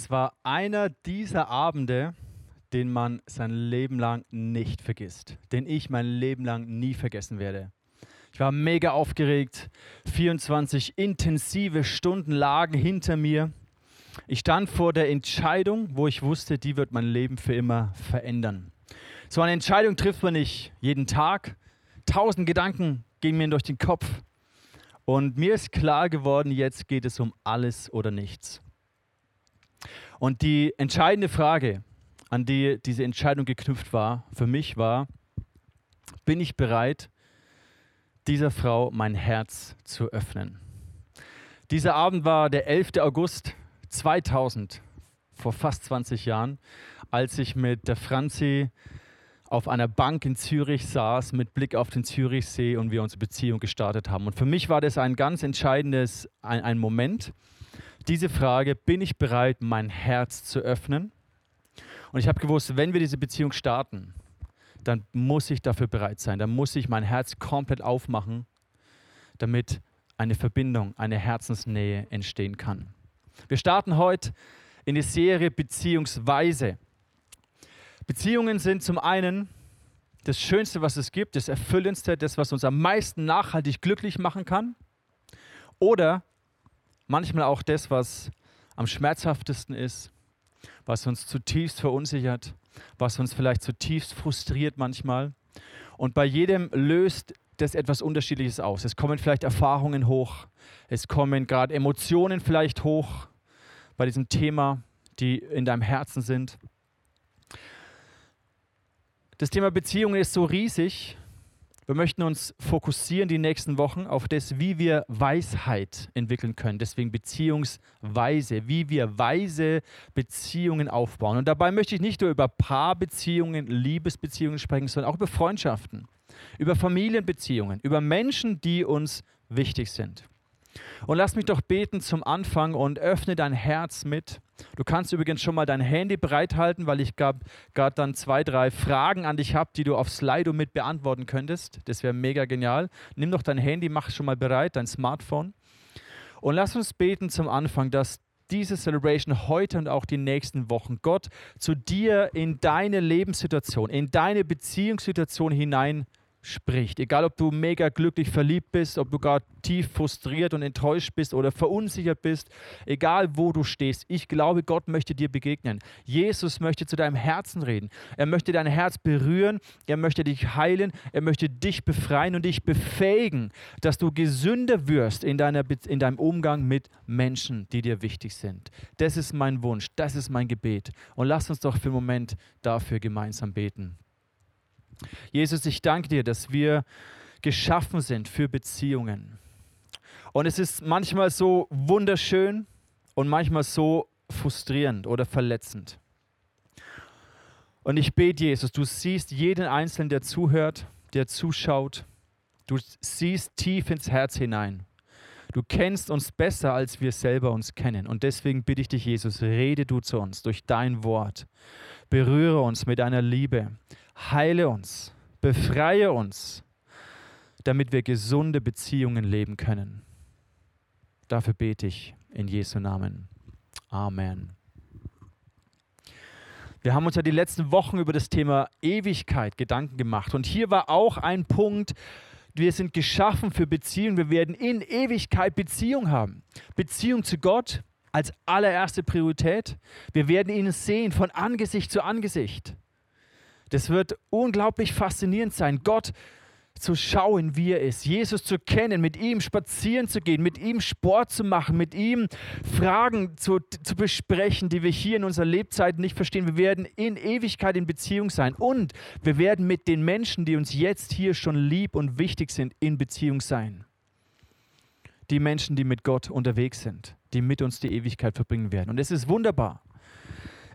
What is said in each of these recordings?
Es war einer dieser Abende, den man sein Leben lang nicht vergisst, den ich mein Leben lang nie vergessen werde. Ich war mega aufgeregt, 24 intensive Stunden lagen hinter mir. Ich stand vor der Entscheidung, wo ich wusste, die wird mein Leben für immer verändern. So eine Entscheidung trifft man nicht jeden Tag. Tausend Gedanken gehen mir durch den Kopf. Und mir ist klar geworden, jetzt geht es um alles oder nichts. Und die entscheidende Frage, an die diese Entscheidung geknüpft war, für mich war, bin ich bereit, dieser Frau mein Herz zu öffnen? Dieser Abend war der 11. August 2000, vor fast 20 Jahren, als ich mit der Franzi auf einer Bank in Zürich saß mit Blick auf den Zürichsee und wir unsere Beziehung gestartet haben. Und für mich war das ein ganz entscheidendes ein, ein Moment, diese Frage, bin ich bereit, mein Herz zu öffnen? Und ich habe gewusst, wenn wir diese Beziehung starten, dann muss ich dafür bereit sein. Dann muss ich mein Herz komplett aufmachen, damit eine Verbindung, eine Herzensnähe entstehen kann. Wir starten heute in die Serie Beziehungsweise. Beziehungen sind zum einen das Schönste, was es gibt, das Erfüllendste, das, was uns am meisten nachhaltig glücklich machen kann. Oder manchmal auch das, was am schmerzhaftesten ist, was uns zutiefst verunsichert, was uns vielleicht zutiefst frustriert manchmal. Und bei jedem löst das etwas Unterschiedliches aus. Es kommen vielleicht Erfahrungen hoch, es kommen gerade Emotionen vielleicht hoch bei diesem Thema, die in deinem Herzen sind. Das Thema Beziehungen ist so riesig, wir möchten uns fokussieren die nächsten Wochen auf das, wie wir Weisheit entwickeln können. Deswegen Beziehungsweise, wie wir weise Beziehungen aufbauen. Und dabei möchte ich nicht nur über Paarbeziehungen, Liebesbeziehungen sprechen, sondern auch über Freundschaften, über Familienbeziehungen, über Menschen, die uns wichtig sind. Und lass mich doch beten zum Anfang und öffne dein Herz mit. Du kannst übrigens schon mal dein Handy bereithalten, weil ich gerade dann zwei, drei Fragen an dich habe, die du auf Slido mit beantworten könntest. Das wäre mega genial. Nimm doch dein Handy, mach schon mal bereit, dein Smartphone. Und lass uns beten zum Anfang, dass diese Celebration heute und auch die nächsten Wochen Gott zu dir in deine Lebenssituation, in deine Beziehungssituation hinein spricht. Egal, ob du mega glücklich verliebt bist, ob du gar tief frustriert und enttäuscht bist oder verunsichert bist, egal wo du stehst, ich glaube, Gott möchte dir begegnen. Jesus möchte zu deinem Herzen reden. Er möchte dein Herz berühren, er möchte dich heilen, er möchte dich befreien und dich befähigen, dass du gesünder wirst in, deiner, in deinem Umgang mit Menschen, die dir wichtig sind. Das ist mein Wunsch, das ist mein Gebet. Und lass uns doch für einen Moment dafür gemeinsam beten. Jesus, ich danke dir, dass wir geschaffen sind für Beziehungen. Und es ist manchmal so wunderschön und manchmal so frustrierend oder verletzend. Und ich bete, Jesus, du siehst jeden Einzelnen, der zuhört, der zuschaut. Du siehst tief ins Herz hinein. Du kennst uns besser, als wir selber uns kennen. Und deswegen bitte ich dich, Jesus, rede du zu uns durch dein Wort. Berühre uns mit deiner Liebe. Heile uns, befreie uns, damit wir gesunde Beziehungen leben können. Dafür bete ich in Jesu Namen. Amen. Wir haben uns ja die letzten Wochen über das Thema Ewigkeit Gedanken gemacht. Und hier war auch ein Punkt, wir sind geschaffen für Beziehungen. Wir werden in Ewigkeit Beziehung haben. Beziehung zu Gott als allererste Priorität. Wir werden ihn sehen von Angesicht zu Angesicht. Das wird unglaublich faszinierend sein, Gott zu schauen, wie er ist, Jesus zu kennen, mit ihm spazieren zu gehen, mit ihm Sport zu machen, mit ihm Fragen zu, zu besprechen, die wir hier in unserer Lebzeit nicht verstehen. Wir werden in Ewigkeit in Beziehung sein und wir werden mit den Menschen, die uns jetzt hier schon lieb und wichtig sind, in Beziehung sein. Die Menschen, die mit Gott unterwegs sind, die mit uns die Ewigkeit verbringen werden. Und es ist wunderbar.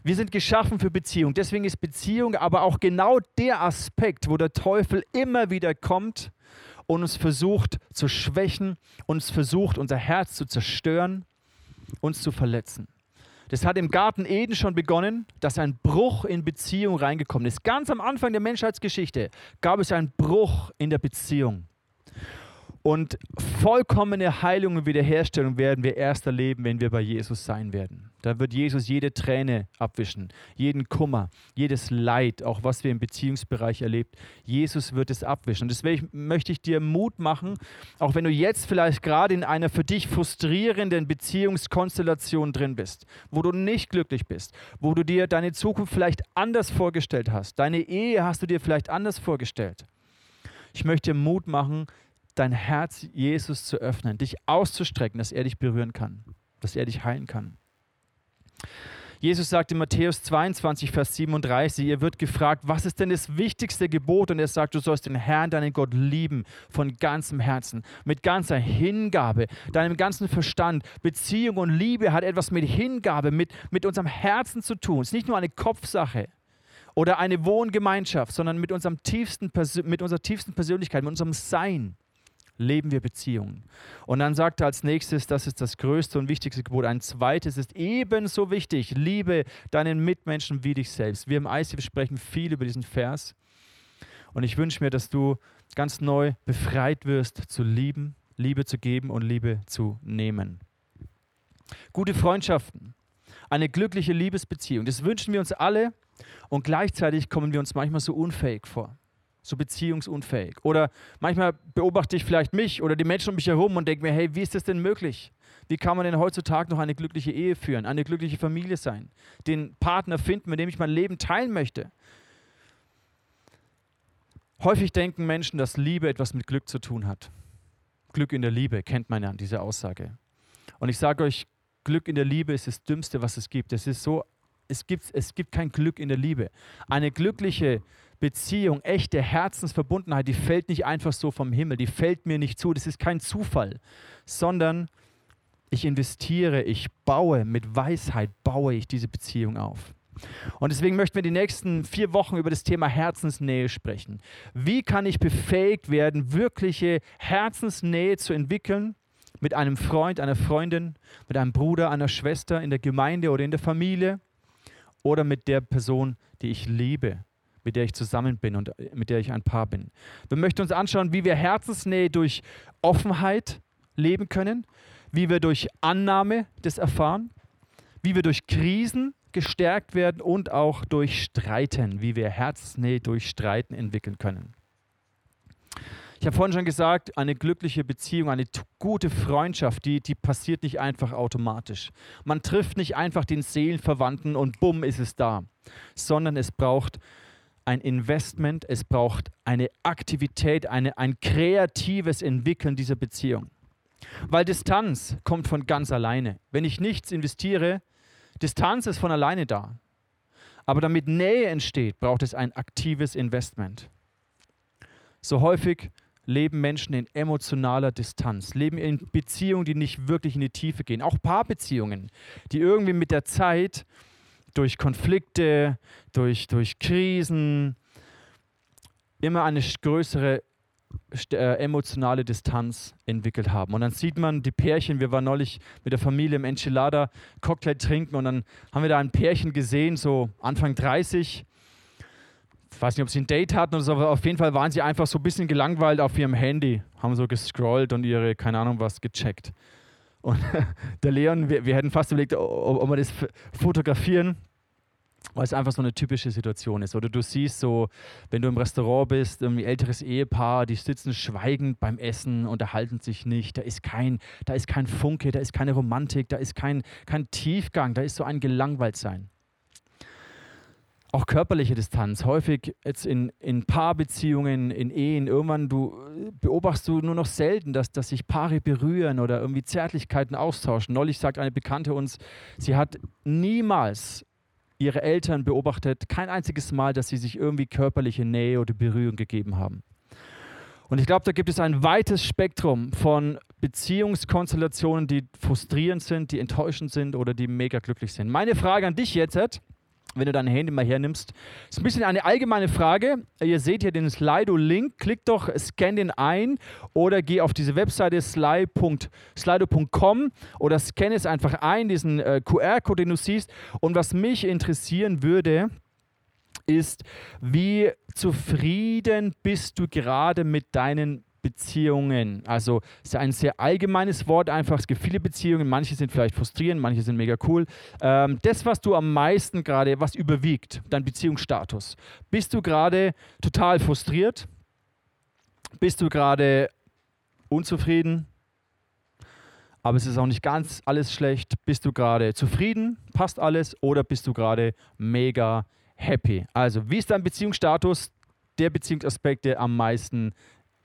Wir sind geschaffen für Beziehung. Deswegen ist Beziehung aber auch genau der Aspekt, wo der Teufel immer wieder kommt und uns versucht zu schwächen, uns versucht, unser Herz zu zerstören, uns zu verletzen. Das hat im Garten Eden schon begonnen, dass ein Bruch in Beziehung reingekommen ist. Ganz am Anfang der Menschheitsgeschichte gab es einen Bruch in der Beziehung. Und vollkommene Heilung und Wiederherstellung werden wir erst erleben, wenn wir bei Jesus sein werden. Da wird Jesus jede Träne abwischen, jeden Kummer, jedes Leid, auch was wir im Beziehungsbereich erlebt. Jesus wird es abwischen. Und deswegen möchte ich dir Mut machen, auch wenn du jetzt vielleicht gerade in einer für dich frustrierenden Beziehungskonstellation drin bist, wo du nicht glücklich bist, wo du dir deine Zukunft vielleicht anders vorgestellt hast. Deine Ehe hast du dir vielleicht anders vorgestellt. Ich möchte Mut machen, dein Herz Jesus zu öffnen, dich auszustrecken, dass er dich berühren kann, dass er dich heilen kann. Jesus sagt in Matthäus 22, Vers 37, ihr wird gefragt, was ist denn das wichtigste Gebot? Und er sagt, du sollst den Herrn, deinen Gott lieben von ganzem Herzen, mit ganzer Hingabe, deinem ganzen Verstand. Beziehung und Liebe hat etwas mit Hingabe, mit, mit unserem Herzen zu tun. Es ist nicht nur eine Kopfsache oder eine Wohngemeinschaft, sondern mit, unserem tiefsten, mit unserer tiefsten Persönlichkeit, mit unserem Sein leben wir Beziehungen. Und dann sagt er als nächstes, das ist das größte und wichtigste Gebot. Ein zweites ist ebenso wichtig, liebe deinen Mitmenschen wie dich selbst. Wir im ICF sprechen viel über diesen Vers. Und ich wünsche mir, dass du ganz neu befreit wirst zu lieben, Liebe zu geben und Liebe zu nehmen. Gute Freundschaften, eine glückliche Liebesbeziehung, das wünschen wir uns alle und gleichzeitig kommen wir uns manchmal so unfähig vor so beziehungsunfähig. Oder manchmal beobachte ich vielleicht mich oder die Menschen um mich herum und denke mir, hey, wie ist das denn möglich? Wie kann man denn heutzutage noch eine glückliche Ehe führen, eine glückliche Familie sein, den Partner finden, mit dem ich mein Leben teilen möchte? Häufig denken Menschen, dass Liebe etwas mit Glück zu tun hat. Glück in der Liebe kennt man ja diese Aussage. Und ich sage euch, Glück in der Liebe ist das Dümmste, was es gibt. Es ist so, es gibt, es gibt kein Glück in der Liebe. Eine glückliche Beziehung, echte Herzensverbundenheit, die fällt nicht einfach so vom Himmel, die fällt mir nicht zu, das ist kein Zufall, sondern ich investiere, ich baue, mit Weisheit baue ich diese Beziehung auf. Und deswegen möchten wir die nächsten vier Wochen über das Thema Herzensnähe sprechen. Wie kann ich befähigt werden, wirkliche Herzensnähe zu entwickeln mit einem Freund, einer Freundin, mit einem Bruder, einer Schwester in der Gemeinde oder in der Familie oder mit der Person, die ich liebe, mit der ich zusammen bin und äh, mit der ich ein Paar bin. Wir möchten uns anschauen, wie wir Herzensnähe durch Offenheit leben können, wie wir durch Annahme das erfahren, wie wir durch Krisen gestärkt werden und auch durch Streiten, wie wir Herzensnähe durch Streiten entwickeln können. Ich habe vorhin schon gesagt, eine glückliche Beziehung, eine gute Freundschaft, die, die passiert nicht einfach automatisch. Man trifft nicht einfach den Seelenverwandten und bumm ist es da, sondern es braucht ein Investment, es braucht eine Aktivität, eine, ein kreatives Entwickeln dieser Beziehung. Weil Distanz kommt von ganz alleine. Wenn ich nichts investiere, Distanz ist von alleine da. Aber damit Nähe entsteht, braucht es ein aktives Investment. So häufig leben Menschen in emotionaler Distanz, leben in Beziehungen, die nicht wirklich in die Tiefe gehen. Auch Paarbeziehungen, die irgendwie mit der Zeit durch Konflikte, durch, durch Krisen immer eine größere äh, emotionale Distanz entwickelt haben. Und dann sieht man die Pärchen, wir waren neulich mit der Familie im Enchilada Cocktail trinken und dann haben wir da ein Pärchen gesehen, so Anfang 30. Weiß nicht, ob sie ein Date hatten oder so, aber auf jeden Fall waren sie einfach so ein bisschen gelangweilt auf ihrem Handy, haben so gescrollt und ihre, keine Ahnung was, gecheckt. Und der Leon, wir, wir hätten fast überlegt, ob, ob wir das fotografieren, weil es einfach so eine typische Situation ist. Oder du siehst so, wenn du im Restaurant bist, irgendwie älteres Ehepaar, die sitzen schweigend beim Essen, unterhalten sich nicht. Da ist kein, da ist kein Funke, da ist keine Romantik, da ist kein, kein Tiefgang, da ist so ein Gelangweiltsein. Auch körperliche Distanz, häufig jetzt in, in Paarbeziehungen, in Ehen, irgendwann du beobachtest du nur noch selten, dass, dass sich Paare berühren oder irgendwie Zärtlichkeiten austauschen. Neulich sagt eine Bekannte uns, sie hat niemals ihre Eltern beobachtet, kein einziges Mal, dass sie sich irgendwie körperliche Nähe oder Berührung gegeben haben. Und ich glaube, da gibt es ein weites Spektrum von Beziehungskonstellationen, die frustrierend sind, die enttäuschend sind oder die mega glücklich sind. Meine Frage an dich jetzt, wenn du dein Handy mal hernimmst. Ist ein bisschen eine allgemeine Frage. Ihr seht hier den Slido-Link. Klick doch, scan den ein oder geh auf diese Webseite slido.com oder scan es einfach ein, diesen äh, QR-Code, den du siehst. Und was mich interessieren würde, ist, wie zufrieden bist du gerade mit deinen Beziehungen. Also ist ein sehr allgemeines Wort einfach. Es gibt viele Beziehungen. Manche sind vielleicht frustrierend, manche sind mega cool. Ähm, das, was du am meisten gerade, was überwiegt, dein Beziehungsstatus. Bist du gerade total frustriert? Bist du gerade unzufrieden? Aber es ist auch nicht ganz alles schlecht. Bist du gerade zufrieden? Passt alles? Oder bist du gerade mega happy? Also, wie ist dein Beziehungsstatus? Der Beziehungsaspekt, der am meisten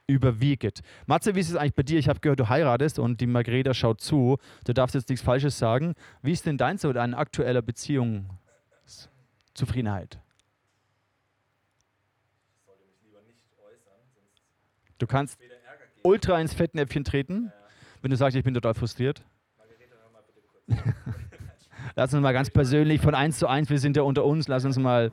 überwiegt. Matze, wie ist es eigentlich bei dir? Ich habe gehört, du heiratest und die Margareta schaut zu. Du darfst jetzt nichts Falsches sagen. Wie ist denn dein so dein aktueller Beziehungszufriedenheit? Du kannst ultra ins Fettnäpfchen treten, wenn du sagst, ich bin total frustriert. Lass uns mal ganz persönlich von eins zu eins, wir sind ja unter uns, lass uns mal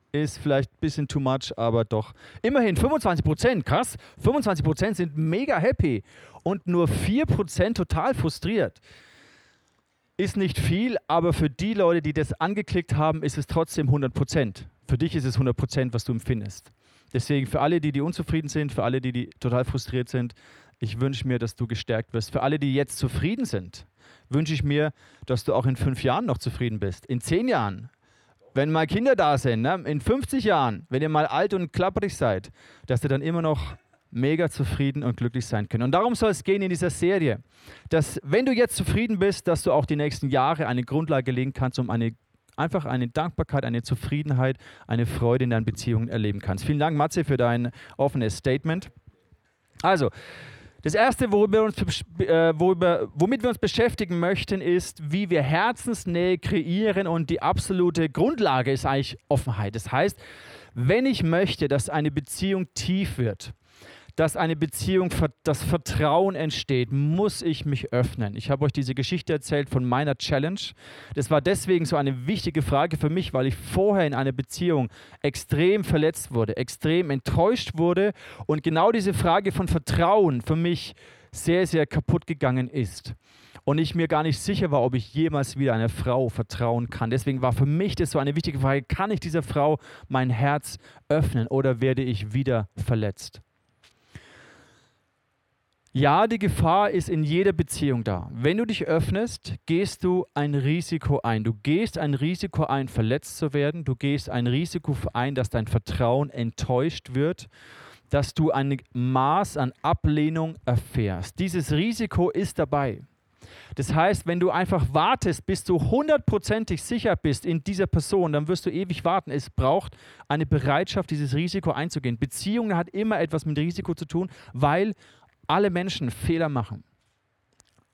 Ist vielleicht ein bisschen too much, aber doch. Immerhin 25 Prozent, krass. 25 Prozent sind mega happy und nur 4 Prozent total frustriert ist nicht viel, aber für die Leute, die das angeklickt haben, ist es trotzdem 100 Prozent. Für dich ist es 100 Prozent, was du empfindest. Deswegen für alle, die, die unzufrieden sind, für alle, die, die total frustriert sind, ich wünsche mir, dass du gestärkt wirst. Für alle, die jetzt zufrieden sind, wünsche ich mir, dass du auch in fünf Jahren noch zufrieden bist. In zehn Jahren, wenn mal Kinder da sind, ne? in 50 Jahren, wenn ihr mal alt und klapperig seid, dass ihr dann immer noch mega zufrieden und glücklich sein können. Und darum soll es gehen in dieser Serie, dass wenn du jetzt zufrieden bist, dass du auch die nächsten Jahre eine Grundlage legen kannst, um eine einfach eine Dankbarkeit, eine Zufriedenheit, eine Freude in deinen Beziehungen erleben kannst. Vielen Dank, Matze, für dein offenes Statement. Also, das Erste, worüber uns, äh, womit wir uns beschäftigen möchten, ist, wie wir Herzensnähe kreieren und die absolute Grundlage ist eigentlich Offenheit. Das heißt, wenn ich möchte, dass eine Beziehung tief wird, dass eine Beziehung, das Vertrauen entsteht, muss ich mich öffnen. Ich habe euch diese Geschichte erzählt von meiner Challenge. Das war deswegen so eine wichtige Frage für mich, weil ich vorher in einer Beziehung extrem verletzt wurde, extrem enttäuscht wurde und genau diese Frage von Vertrauen für mich sehr, sehr kaputt gegangen ist und ich mir gar nicht sicher war, ob ich jemals wieder einer Frau vertrauen kann. Deswegen war für mich das so eine wichtige Frage, kann ich dieser Frau mein Herz öffnen oder werde ich wieder verletzt? Ja, die Gefahr ist in jeder Beziehung da. Wenn du dich öffnest, gehst du ein Risiko ein. Du gehst ein Risiko ein, verletzt zu werden. Du gehst ein Risiko ein, dass dein Vertrauen enttäuscht wird, dass du ein Maß an Ablehnung erfährst. Dieses Risiko ist dabei. Das heißt, wenn du einfach wartest, bis du hundertprozentig sicher bist in dieser Person, dann wirst du ewig warten. Es braucht eine Bereitschaft, dieses Risiko einzugehen. Beziehung hat immer etwas mit Risiko zu tun, weil alle Menschen Fehler machen.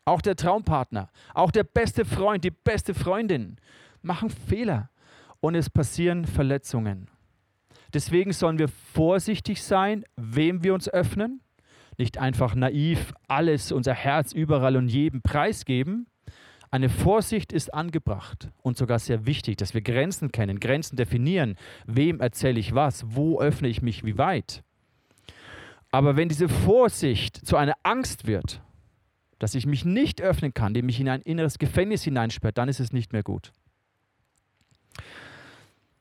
Auch der Traumpartner, auch der beste Freund, die beste Freundin machen Fehler und es passieren Verletzungen. Deswegen sollen wir vorsichtig sein, wem wir uns öffnen, nicht einfach naiv alles, unser Herz überall und jedem preisgeben. Eine Vorsicht ist angebracht und sogar sehr wichtig, dass wir Grenzen kennen, Grenzen definieren. Wem erzähle ich was? Wo öffne ich mich wie weit? Aber wenn diese Vorsicht zu einer Angst wird, dass ich mich nicht öffnen kann, die mich in ein inneres Gefängnis hineinsperrt, dann ist es nicht mehr gut.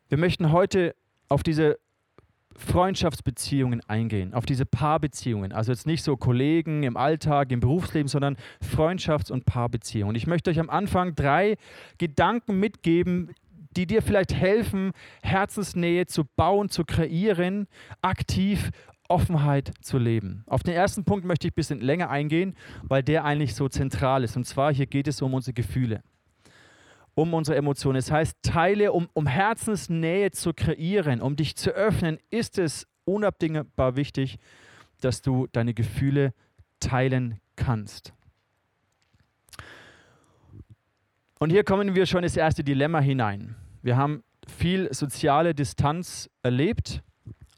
Wir möchten heute auf diese Freundschaftsbeziehungen eingehen, auf diese Paarbeziehungen. Also jetzt nicht so Kollegen im Alltag, im Berufsleben, sondern Freundschafts- und Paarbeziehungen. Ich möchte euch am Anfang drei Gedanken mitgeben, die dir vielleicht helfen, Herzensnähe zu bauen, zu kreieren, aktiv Offenheit zu leben. Auf den ersten Punkt möchte ich ein bisschen länger eingehen, weil der eigentlich so zentral ist. Und zwar hier geht es um unsere Gefühle, um unsere Emotionen. Das heißt, Teile, um, um Herzensnähe zu kreieren, um dich zu öffnen, ist es unabdingbar wichtig, dass du deine Gefühle teilen kannst. Und hier kommen wir schon ins erste Dilemma hinein. Wir haben viel soziale Distanz erlebt,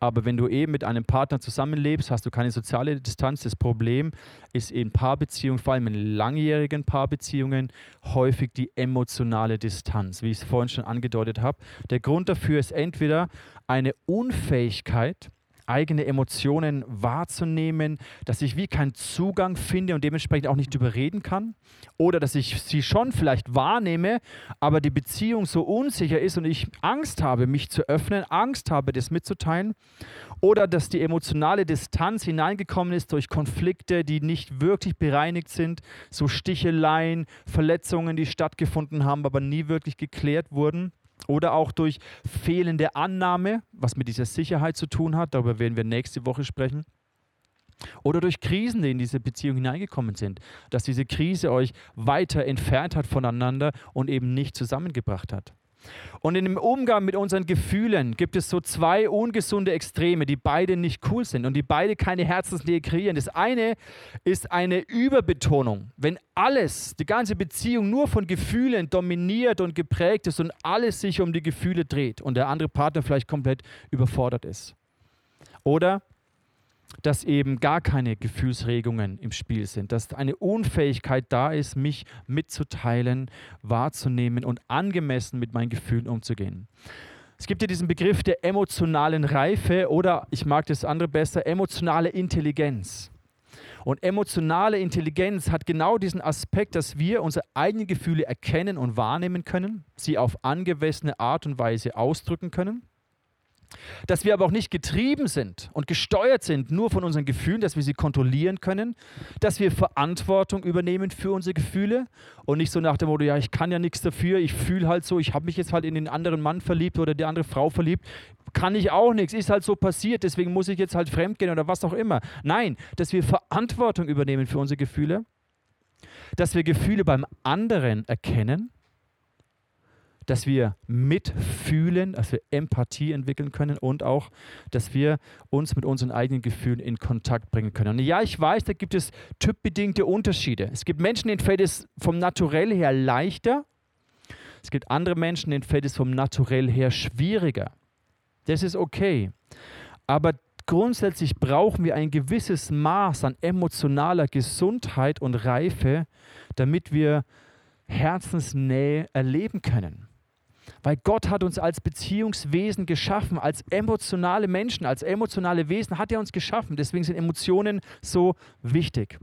aber wenn du eben mit einem Partner zusammenlebst, hast du keine soziale Distanz. Das Problem ist in Paarbeziehungen, vor allem in langjährigen Paarbeziehungen, häufig die emotionale Distanz, wie ich es vorhin schon angedeutet habe. Der Grund dafür ist entweder eine Unfähigkeit, eigene Emotionen wahrzunehmen, dass ich wie keinen Zugang finde und dementsprechend auch nicht überreden kann. Oder dass ich sie schon vielleicht wahrnehme, aber die Beziehung so unsicher ist und ich Angst habe, mich zu öffnen, Angst habe, das mitzuteilen. Oder dass die emotionale Distanz hineingekommen ist durch Konflikte, die nicht wirklich bereinigt sind, so Sticheleien, Verletzungen, die stattgefunden haben, aber nie wirklich geklärt wurden. Oder auch durch fehlende Annahme, was mit dieser Sicherheit zu tun hat, darüber werden wir nächste Woche sprechen. Oder durch Krisen, die in diese Beziehung hineingekommen sind, dass diese Krise euch weiter entfernt hat voneinander und eben nicht zusammengebracht hat. Und in dem Umgang mit unseren Gefühlen gibt es so zwei ungesunde Extreme, die beide nicht cool sind und die beide keine Herzensnähe kreieren. Das eine ist eine Überbetonung. Wenn alles, die ganze Beziehung nur von Gefühlen dominiert und geprägt ist und alles sich um die Gefühle dreht und der andere Partner vielleicht komplett überfordert ist. Oder dass eben gar keine Gefühlsregungen im Spiel sind, dass eine Unfähigkeit da ist, mich mitzuteilen, wahrzunehmen und angemessen mit meinen Gefühlen umzugehen. Es gibt ja diesen Begriff der emotionalen Reife oder ich mag das andere besser, emotionale Intelligenz. Und emotionale Intelligenz hat genau diesen Aspekt, dass wir unsere eigenen Gefühle erkennen und wahrnehmen können, sie auf angemessene Art und Weise ausdrücken können dass wir aber auch nicht getrieben sind und gesteuert sind nur von unseren Gefühlen, dass wir sie kontrollieren können, dass wir Verantwortung übernehmen für unsere Gefühle und nicht so nach dem Motto, ja, ich kann ja nichts dafür, ich fühle halt so, ich habe mich jetzt halt in den anderen Mann verliebt oder die andere Frau verliebt, kann ich auch nichts, ist halt so passiert, deswegen muss ich jetzt halt fremdgehen oder was auch immer. Nein, dass wir Verantwortung übernehmen für unsere Gefühle, dass wir Gefühle beim anderen erkennen dass wir mitfühlen, dass wir Empathie entwickeln können und auch, dass wir uns mit unseren eigenen Gefühlen in Kontakt bringen können. Und ja, ich weiß, da gibt es typbedingte Unterschiede. Es gibt Menschen, denen fällt es vom Naturell her leichter. Es gibt andere Menschen, denen fällt es vom Naturell her schwieriger. Das ist okay. Aber grundsätzlich brauchen wir ein gewisses Maß an emotionaler Gesundheit und Reife, damit wir Herzensnähe erleben können. Weil Gott hat uns als Beziehungswesen geschaffen, als emotionale Menschen, als emotionale Wesen hat er uns geschaffen. Deswegen sind Emotionen so wichtig.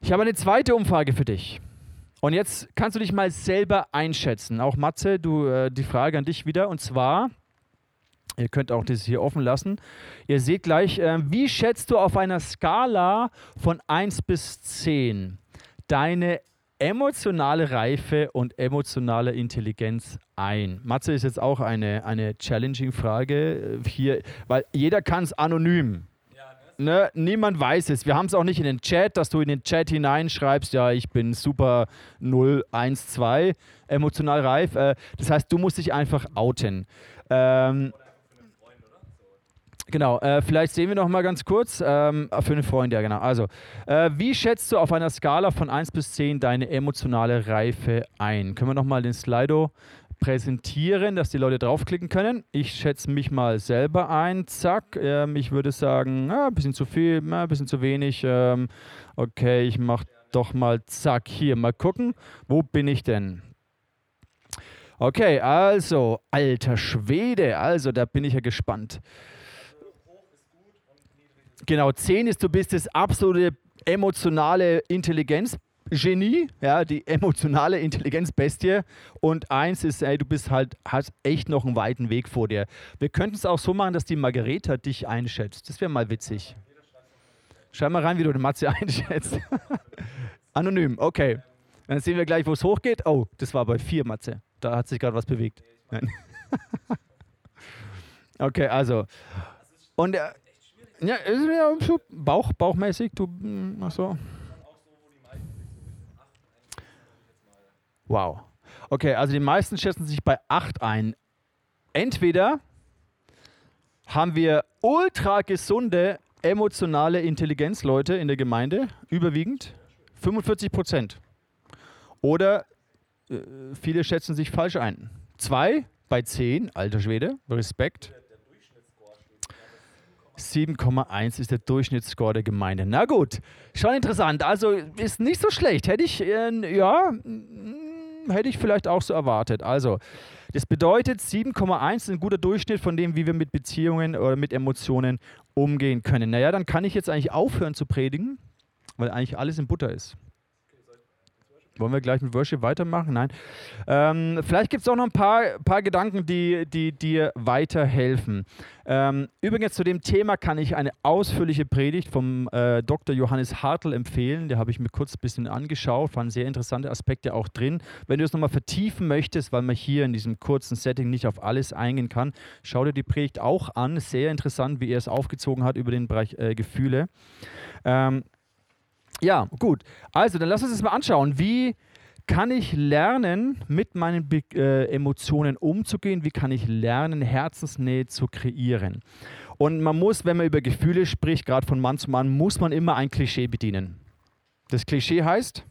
Ich habe eine zweite Umfrage für dich. Und jetzt kannst du dich mal selber einschätzen. Auch Matze, du, äh, die Frage an dich wieder. Und zwar, ihr könnt auch das hier offen lassen. Ihr seht gleich, äh, wie schätzt du auf einer Skala von 1 bis 10 deine emotionale Reife und emotionale Intelligenz ein? Matze ist jetzt auch eine, eine challenging Frage äh, hier, weil jeder kann es anonym. Ne, niemand weiß es. Wir haben es auch nicht in den Chat, dass du in den Chat hineinschreibst, ja, ich bin super 0, 1, 2, emotional reif. Äh, das heißt, du musst dich einfach outen. Ähm, Genau, äh, vielleicht sehen wir noch mal ganz kurz. Ähm, für einen Freund, ja, genau. Also, äh, wie schätzt du auf einer Skala von 1 bis 10 deine emotionale Reife ein? Können wir noch mal den Slido präsentieren, dass die Leute draufklicken können? Ich schätze mich mal selber ein. Zack, ähm, ich würde sagen, ein bisschen zu viel, ein bisschen zu wenig. Ähm, okay, ich mache doch mal zack, hier, mal gucken. Wo bin ich denn? Okay, also, alter Schwede, also da bin ich ja gespannt. Genau, 10 ist, du bist das absolute emotionale Intelligenz. Genie, ja, die emotionale Intelligenzbestie. Und eins ist, ey, du bist halt, hast echt noch einen weiten Weg vor dir. Wir könnten es auch so machen, dass die Margareta dich einschätzt. Das wäre mal witzig. Schreib mal rein, wie du den Matze einschätzt. Anonym, okay. Dann sehen wir gleich, wo es hochgeht. Oh, das war bei 4, Matze. Da hat sich gerade was bewegt. okay, also. Und äh, ja, ist ja so Bauch, bauchmäßig, du, hm, ach so. Wow. Okay, also die meisten schätzen sich bei 8 ein. Entweder haben wir ultra gesunde emotionale Intelligenz, Leute, in der Gemeinde, überwiegend 45 Prozent. Oder äh, viele schätzen sich falsch ein. Zwei bei zehn, alter Schwede, Respekt. 7,1 ist der Durchschnittsscore der Gemeinde. Na gut, schon interessant. Also ist nicht so schlecht. Hätte ich, äh, ja, mm, hätte ich vielleicht auch so erwartet. Also, das bedeutet, 7,1 ist ein guter Durchschnitt von dem, wie wir mit Beziehungen oder mit Emotionen umgehen können. Naja, dann kann ich jetzt eigentlich aufhören zu predigen, weil eigentlich alles in Butter ist. Wollen wir gleich mit Worship weitermachen? Nein. Ähm, vielleicht gibt es auch noch ein paar, paar Gedanken, die, die dir weiterhelfen. Ähm, übrigens zu dem Thema kann ich eine ausführliche Predigt vom äh, Dr. Johannes Hartl empfehlen. Der habe ich mir kurz ein bisschen angeschaut, waren sehr interessante Aspekte auch drin. Wenn du es nochmal vertiefen möchtest, weil man hier in diesem kurzen Setting nicht auf alles eingehen kann, schau dir die Predigt auch an. Sehr interessant, wie er es aufgezogen hat über den Bereich äh, Gefühle. Ähm, ja, gut. Also, dann lass uns das mal anschauen. Wie kann ich lernen, mit meinen Be äh, Emotionen umzugehen? Wie kann ich lernen, Herzensnähe zu kreieren? Und man muss, wenn man über Gefühle spricht, gerade von Mann zu Mann, muss man immer ein Klischee bedienen. Das Klischee heißt?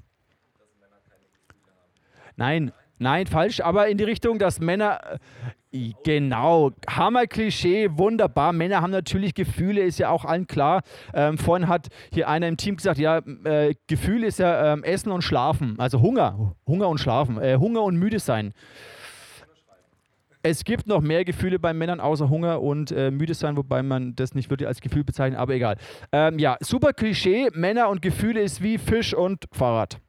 Nein, nein, falsch, aber in die Richtung, dass Männer, Genau, Hammer-Klischee, wunderbar. Männer haben natürlich Gefühle, ist ja auch allen klar. Ähm, vorhin hat hier einer im Team gesagt, ja, äh, Gefühl ist ja ähm, Essen und Schlafen, also Hunger, Hunger und Schlafen, äh, Hunger und müde sein. Es gibt noch mehr Gefühle bei Männern außer Hunger und äh, müde sein, wobei man das nicht wirklich als Gefühl bezeichnet, aber egal. Ähm, ja, super Klischee, Männer und Gefühle ist wie Fisch und Fahrrad.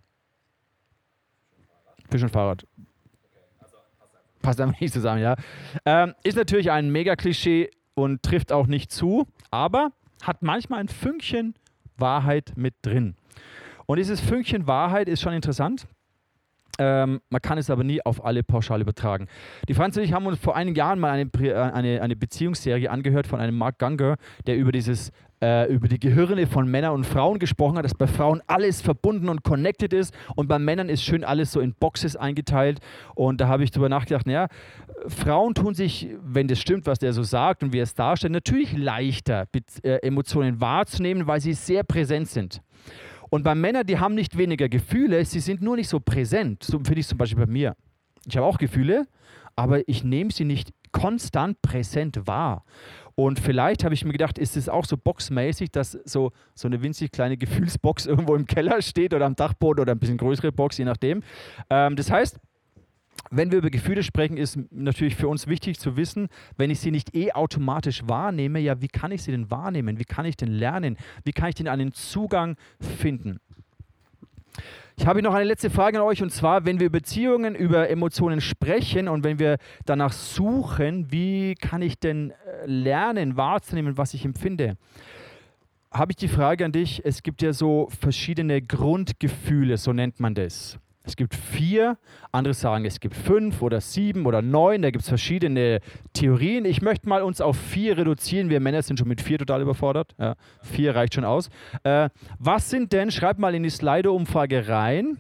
Fisch und Fahrrad passt einfach nicht zusammen, ja. Ähm, ist natürlich ein Mega-Klischee und trifft auch nicht zu, aber hat manchmal ein Fünkchen Wahrheit mit drin. Und dieses Fünkchen Wahrheit ist schon interessant. Ähm, man kann es aber nie auf alle pauschal übertragen. Die Franz und ich haben uns vor einigen Jahren mal eine, äh, eine, eine Beziehungsserie angehört von einem Mark Ganger, der über dieses äh, über die Gehirne von Männern und Frauen gesprochen hat, dass bei Frauen alles verbunden und connected ist und bei Männern ist schön alles so in Boxes eingeteilt. Und da habe ich darüber nachgedacht, naja, Frauen tun sich, wenn das stimmt, was der so sagt und wie er es darstellt, natürlich leichter, äh, Emotionen wahrzunehmen, weil sie sehr präsent sind. Und bei Männern, die haben nicht weniger Gefühle, sie sind nur nicht so präsent. So finde ich zum Beispiel bei mir. Ich habe auch Gefühle, aber ich nehme sie nicht konstant präsent wahr. Und vielleicht habe ich mir gedacht, ist es auch so boxmäßig, dass so, so eine winzig kleine Gefühlsbox irgendwo im Keller steht oder am Dachboden oder ein bisschen größere Box, je nachdem. Ähm, das heißt, wenn wir über Gefühle sprechen, ist natürlich für uns wichtig zu wissen, wenn ich sie nicht eh automatisch wahrnehme, ja, wie kann ich sie denn wahrnehmen? Wie kann ich denn lernen? Wie kann ich denn einen Zugang finden? Ich habe noch eine letzte Frage an euch und zwar, wenn wir über Beziehungen, über Emotionen sprechen und wenn wir danach suchen, wie kann ich denn äh, lernen, wahrzunehmen, was ich empfinde? Habe ich die Frage an dich, es gibt ja so verschiedene Grundgefühle, so nennt man das. Es gibt vier, andere sagen, es gibt fünf oder sieben oder neun. Da gibt es verschiedene Theorien. Ich möchte mal uns auf vier reduzieren. Wir Männer sind schon mit vier total überfordert. Ja, vier reicht schon aus. Äh, was sind denn, schreib mal in die Slido-Umfrage rein,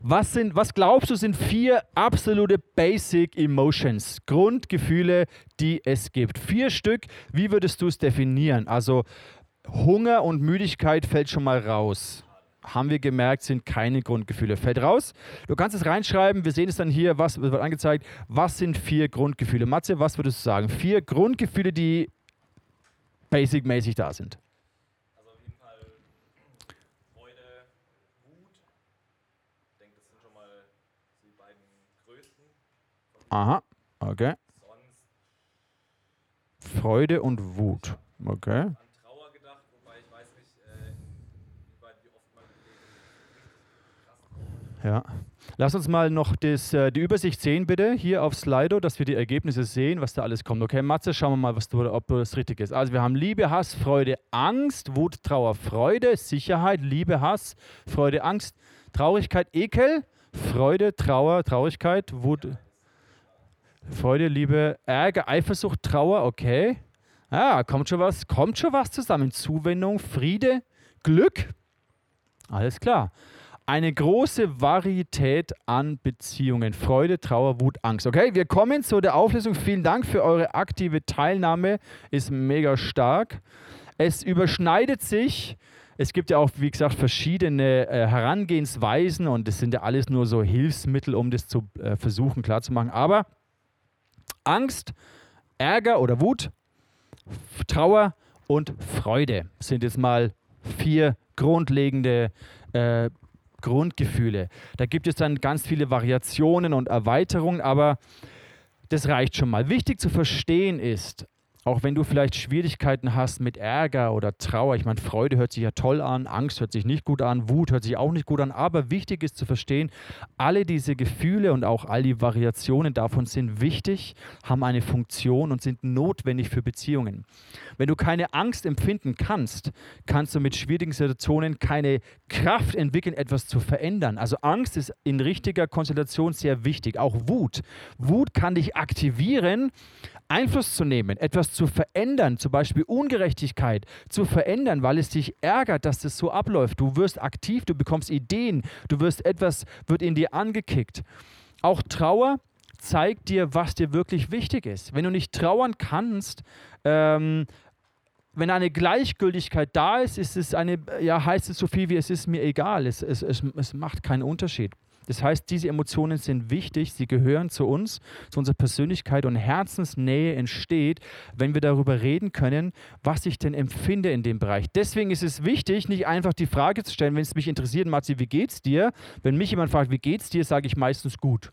was, sind, was glaubst du sind vier absolute Basic Emotions, Grundgefühle, die es gibt? Vier Stück, wie würdest du es definieren? Also Hunger und Müdigkeit fällt schon mal raus haben wir gemerkt, sind keine Grundgefühle. Fällt raus. Du kannst es reinschreiben. Wir sehen es dann hier, was wird angezeigt. Was sind vier Grundgefühle? Matze, was würdest du sagen? Vier Grundgefühle, die basic-mäßig da sind. Also auf jeden Fall Freude, Wut. Ich denke, das sind schon mal die beiden größten. Aha, okay. Sonst Freude und Wut. Okay. an Trauer gedacht, wobei ich weiß nicht, äh, wie weit, wie oft man den Ja. Lass uns mal noch das, äh, die Übersicht sehen, bitte, hier auf Slido, dass wir die Ergebnisse sehen, was da alles kommt. Okay, Matze, schauen wir mal, was du, ob das richtig ist. Also, wir haben Liebe, Hass, Freude, Angst, Wut, Trauer, Freude, Sicherheit, Liebe, Hass, Freude, Angst, Traurigkeit, Ekel, Freude, Trauer, Traurigkeit, Wut, Freude, Liebe, Ärger, Eifersucht, Trauer, okay. Ja, kommt schon was, kommt schon was zusammen. Zuwendung, Friede, Glück. Alles klar. Eine große Varietät an Beziehungen. Freude, Trauer, Wut, Angst. Okay, wir kommen zu der Auflösung. Vielen Dank für eure aktive Teilnahme. Ist mega stark. Es überschneidet sich. Es gibt ja auch, wie gesagt, verschiedene äh, Herangehensweisen und das sind ja alles nur so Hilfsmittel, um das zu äh, versuchen klarzumachen. Aber Angst, Ärger oder Wut, Trauer und Freude sind jetzt mal vier grundlegende äh, Grundgefühle. Da gibt es dann ganz viele Variationen und Erweiterungen, aber das reicht schon mal. Wichtig zu verstehen ist, auch wenn du vielleicht Schwierigkeiten hast mit Ärger oder Trauer, ich meine, Freude hört sich ja toll an, Angst hört sich nicht gut an, Wut hört sich auch nicht gut an, aber wichtig ist zu verstehen, alle diese Gefühle und auch all die Variationen davon sind wichtig, haben eine Funktion und sind notwendig für Beziehungen. Wenn du keine Angst empfinden kannst, kannst du mit schwierigen Situationen keine Kraft entwickeln, etwas zu verändern. Also Angst ist in richtiger Konstellation sehr wichtig, auch Wut. Wut kann dich aktivieren, Einfluss zu nehmen, etwas zu verändern, zum Beispiel Ungerechtigkeit zu verändern, weil es dich ärgert, dass das so abläuft. Du wirst aktiv, du bekommst Ideen, du wirst etwas, wird in dir angekickt. Auch Trauer zeigt dir, was dir wirklich wichtig ist. Wenn du nicht trauern kannst, ähm, wenn eine Gleichgültigkeit da ist, ist es eine, ja, heißt es so viel wie es ist mir egal. Es, es, es, es macht keinen Unterschied. Das heißt, diese Emotionen sind wichtig, sie gehören zu uns, zu unserer Persönlichkeit und Herzensnähe entsteht, wenn wir darüber reden können, was ich denn empfinde in dem Bereich. Deswegen ist es wichtig, nicht einfach die Frage zu stellen, wenn es mich interessiert, Matzi, wie geht's dir? Wenn mich jemand fragt, wie geht's dir, sage ich meistens gut.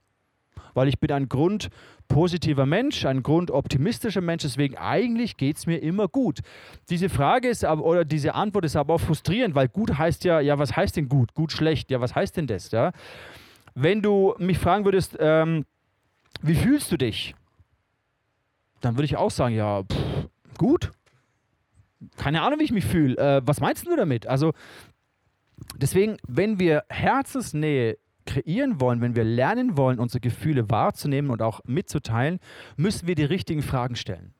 Weil ich bin ein grundpositiver Mensch, ein grundoptimistischer Mensch, deswegen eigentlich geht es mir immer gut. Diese Frage ist aber, oder diese Antwort ist aber auch frustrierend, weil gut heißt ja, ja, was heißt denn gut? Gut, schlecht, ja, was heißt denn das? Ja? wenn du mich fragen würdest, ähm, wie fühlst du dich? Dann würde ich auch sagen, ja, pff, gut. Keine Ahnung, wie ich mich fühle. Äh, was meinst du damit? Also, deswegen, wenn wir Herzensnähe kreieren wollen, wenn wir lernen wollen, unsere Gefühle wahrzunehmen und auch mitzuteilen, müssen wir die richtigen Fragen stellen.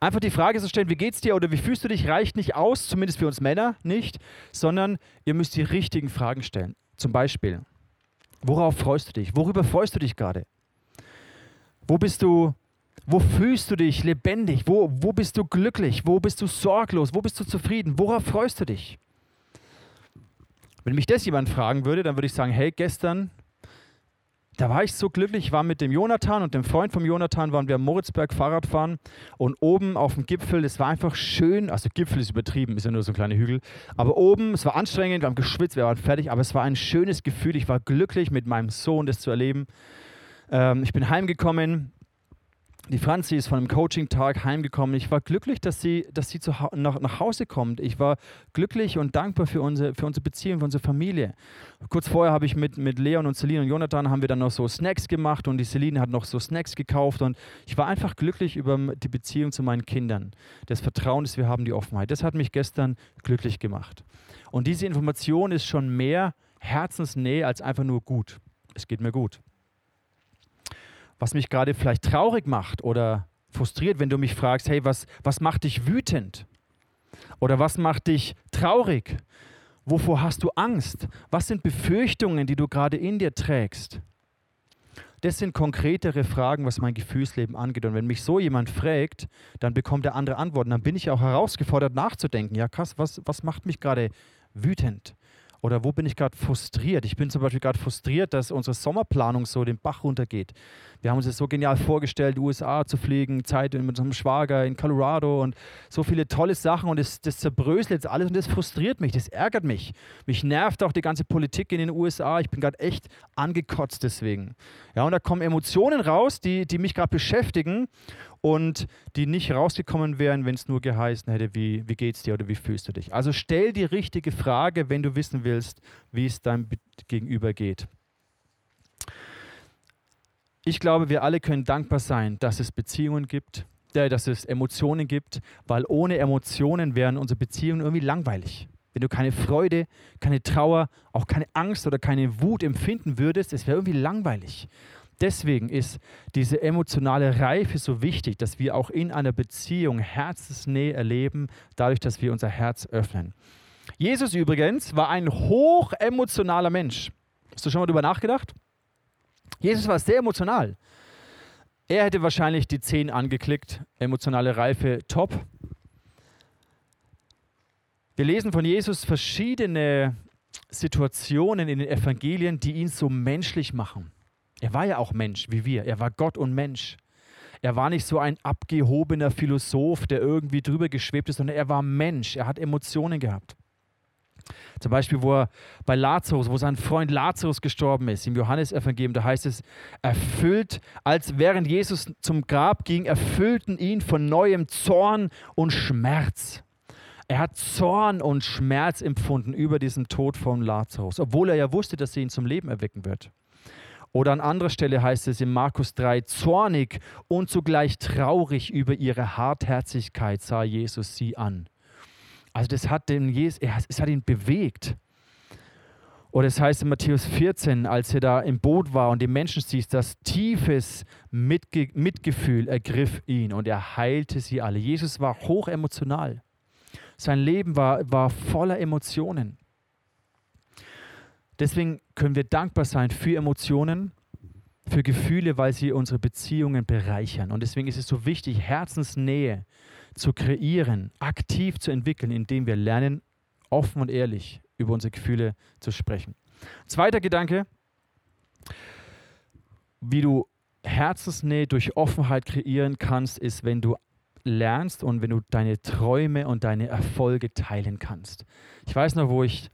Einfach die Frage zu stellen, wie geht's dir oder wie fühlst du dich, reicht nicht aus, zumindest für uns Männer nicht, sondern ihr müsst die richtigen Fragen stellen. Zum Beispiel, Worauf freust du dich? Worüber freust du dich gerade? Wo bist du, wo fühlst du dich lebendig? Wo, wo bist du glücklich? Wo bist du sorglos? Wo bist du zufrieden? Worauf freust du dich? Wenn mich das jemand fragen würde, dann würde ich sagen, hey, gestern da war ich so glücklich, ich war mit dem Jonathan und dem Freund vom Jonathan, waren wir am Moritzberg Fahrrad fahren und oben auf dem Gipfel, es war einfach schön, also Gipfel ist übertrieben, ist ja nur so ein kleiner Hügel, aber oben, es war anstrengend, wir haben geschwitzt, wir waren fertig, aber es war ein schönes Gefühl, ich war glücklich mit meinem Sohn das zu erleben. Ähm, ich bin heimgekommen, die Franzi ist von einem Coaching-Tag heimgekommen. Ich war glücklich, dass sie, dass sie zu, nach, nach Hause kommt. Ich war glücklich und dankbar für unsere, für unsere Beziehung, für unsere Familie. Kurz vorher habe ich mit, mit Leon und Celine und Jonathan haben wir dann noch so Snacks gemacht und die Celine hat noch so Snacks gekauft und ich war einfach glücklich über die Beziehung zu meinen Kindern. Das Vertrauen, das wir haben, die Offenheit. Das hat mich gestern glücklich gemacht. Und diese Information ist schon mehr Herzensnähe als einfach nur gut. Es geht mir gut was mich gerade vielleicht traurig macht oder frustriert, wenn du mich fragst, hey, was, was macht dich wütend? Oder was macht dich traurig? Wovor hast du Angst? Was sind Befürchtungen, die du gerade in dir trägst? Das sind konkretere Fragen, was mein Gefühlsleben angeht. Und wenn mich so jemand fragt, dann bekommt er andere Antworten. Dann bin ich auch herausgefordert nachzudenken. Ja, krass, was, was macht mich gerade wütend? Oder wo bin ich gerade frustriert? Ich bin zum Beispiel gerade frustriert, dass unsere Sommerplanung so den Bach runtergeht. Wir haben uns das so genial vorgestellt, USA zu fliegen, Zeit mit unserem Schwager in Colorado und so viele tolle Sachen und das, das zerbröselt jetzt alles und das frustriert mich, das ärgert mich. Mich nervt auch die ganze Politik in den USA. Ich bin gerade echt angekotzt deswegen. Ja, und da kommen Emotionen raus, die, die mich gerade beschäftigen und die nicht rausgekommen wären, wenn es nur geheißen hätte, wie, wie es dir oder wie fühlst du dich. Also stell die richtige Frage, wenn du wissen willst, wie es deinem Gegenüber geht. Ich glaube, wir alle können dankbar sein, dass es Beziehungen gibt, äh, dass es Emotionen gibt, weil ohne Emotionen wären unsere Beziehungen irgendwie langweilig. Wenn du keine Freude, keine Trauer, auch keine Angst oder keine Wut empfinden würdest, es wäre irgendwie langweilig. Deswegen ist diese emotionale Reife so wichtig, dass wir auch in einer Beziehung Herzensnähe erleben, dadurch, dass wir unser Herz öffnen. Jesus übrigens war ein hochemotionaler Mensch. Hast du schon mal darüber nachgedacht? Jesus war sehr emotional. Er hätte wahrscheinlich die 10 angeklickt, emotionale Reife top. Wir lesen von Jesus verschiedene Situationen in den Evangelien, die ihn so menschlich machen. Er war ja auch Mensch wie wir. Er war Gott und Mensch. Er war nicht so ein abgehobener Philosoph, der irgendwie drüber geschwebt ist, sondern er war Mensch. Er hat Emotionen gehabt. Zum Beispiel, wo er bei Lazarus, wo sein Freund Lazarus gestorben ist, im Johannesevangelium, da heißt es, erfüllt, als während Jesus zum Grab ging, erfüllten ihn von neuem Zorn und Schmerz. Er hat Zorn und Schmerz empfunden über diesen Tod von Lazarus, obwohl er ja wusste, dass er ihn zum Leben erwecken wird. Oder an anderer Stelle heißt es in Markus 3, zornig und zugleich traurig über ihre Hartherzigkeit sah Jesus sie an. Also das hat den Jesus, es hat ihn bewegt. Oder es heißt in Matthäus 14, als er da im Boot war und die Menschen siehst, das tiefes Mitge Mitgefühl ergriff ihn und er heilte sie alle. Jesus war hoch emotional. Sein Leben war, war voller Emotionen. Deswegen können wir dankbar sein für Emotionen, für Gefühle, weil sie unsere Beziehungen bereichern. Und deswegen ist es so wichtig, Herzensnähe zu kreieren, aktiv zu entwickeln, indem wir lernen, offen und ehrlich über unsere Gefühle zu sprechen. Zweiter Gedanke, wie du Herzensnähe durch Offenheit kreieren kannst, ist, wenn du lernst und wenn du deine Träume und deine Erfolge teilen kannst. Ich weiß noch, wo ich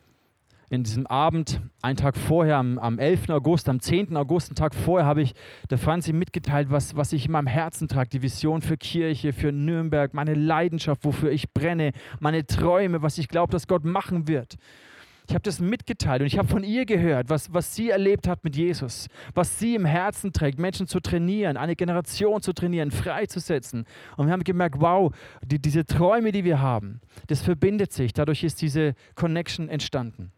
in diesem Abend, einen Tag vorher, am, am 11. August, am 10. August, einen Tag vorher, habe ich der Franzi mitgeteilt, was, was ich in meinem Herzen trage, die Vision für Kirche, für Nürnberg, meine Leidenschaft, wofür ich brenne, meine Träume, was ich glaube, dass Gott machen wird. Ich habe das mitgeteilt und ich habe von ihr gehört, was, was sie erlebt hat mit Jesus, was sie im Herzen trägt, Menschen zu trainieren, eine Generation zu trainieren, freizusetzen. Und wir haben gemerkt, wow, die, diese Träume, die wir haben, das verbindet sich. Dadurch ist diese Connection entstanden.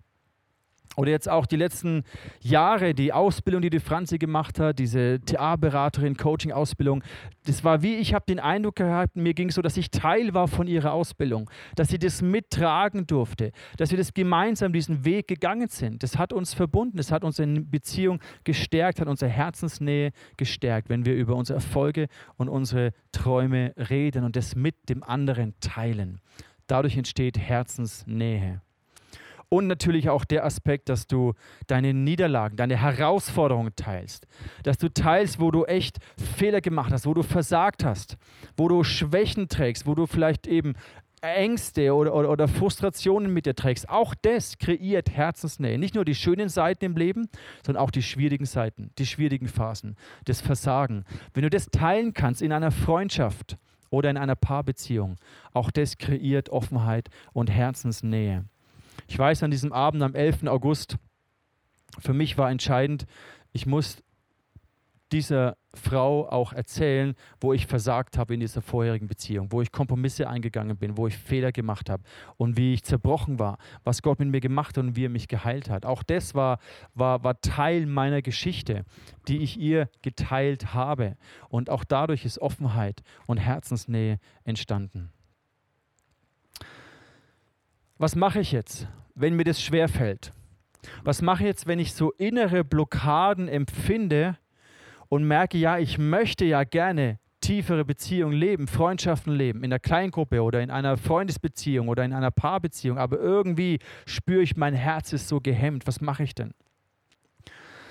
Oder jetzt auch die letzten Jahre, die Ausbildung, die die Franzi gemacht hat, diese TA-Beraterin, Coaching-Ausbildung, das war wie, ich habe den Eindruck gehabt, mir ging es so, dass ich Teil war von ihrer Ausbildung, dass sie das mittragen durfte, dass wir das gemeinsam diesen Weg gegangen sind. Das hat uns verbunden, das hat unsere Beziehung gestärkt, hat unsere Herzensnähe gestärkt, wenn wir über unsere Erfolge und unsere Träume reden und das mit dem anderen teilen. Dadurch entsteht Herzensnähe. Und natürlich auch der Aspekt, dass du deine Niederlagen, deine Herausforderungen teilst. Dass du teilst, wo du echt Fehler gemacht hast, wo du versagt hast, wo du Schwächen trägst, wo du vielleicht eben Ängste oder, oder, oder, Frustrationen mit dir trägst. Auch das kreiert Herzensnähe. Nicht nur die schönen Seiten im Leben, sondern auch die schwierigen Seiten, die schwierigen Phasen, das Versagen. Wenn du das teilen kannst in einer Freundschaft oder in einer Paarbeziehung, auch das kreiert Offenheit und Herzensnähe. Ich weiß an diesem Abend am 11. August, für mich war entscheidend, ich muss dieser Frau auch erzählen, wo ich versagt habe in dieser vorherigen Beziehung, wo ich Kompromisse eingegangen bin, wo ich Fehler gemacht habe und wie ich zerbrochen war, was Gott mit mir gemacht hat und wie er mich geheilt hat. Auch das war, war, war Teil meiner Geschichte, die ich ihr geteilt habe. Und auch dadurch ist Offenheit und Herzensnähe entstanden was mache ich jetzt, wenn mir das schwerfällt? Was mache ich jetzt, wenn ich so innere Blockaden empfinde und merke, ja, ich möchte ja gerne tiefere Beziehungen leben, Freundschaften leben, in der Kleingruppe oder in einer Freundesbeziehung oder in einer Paarbeziehung, aber irgendwie spüre ich, mein Herz ist so gehemmt. Was mache ich denn?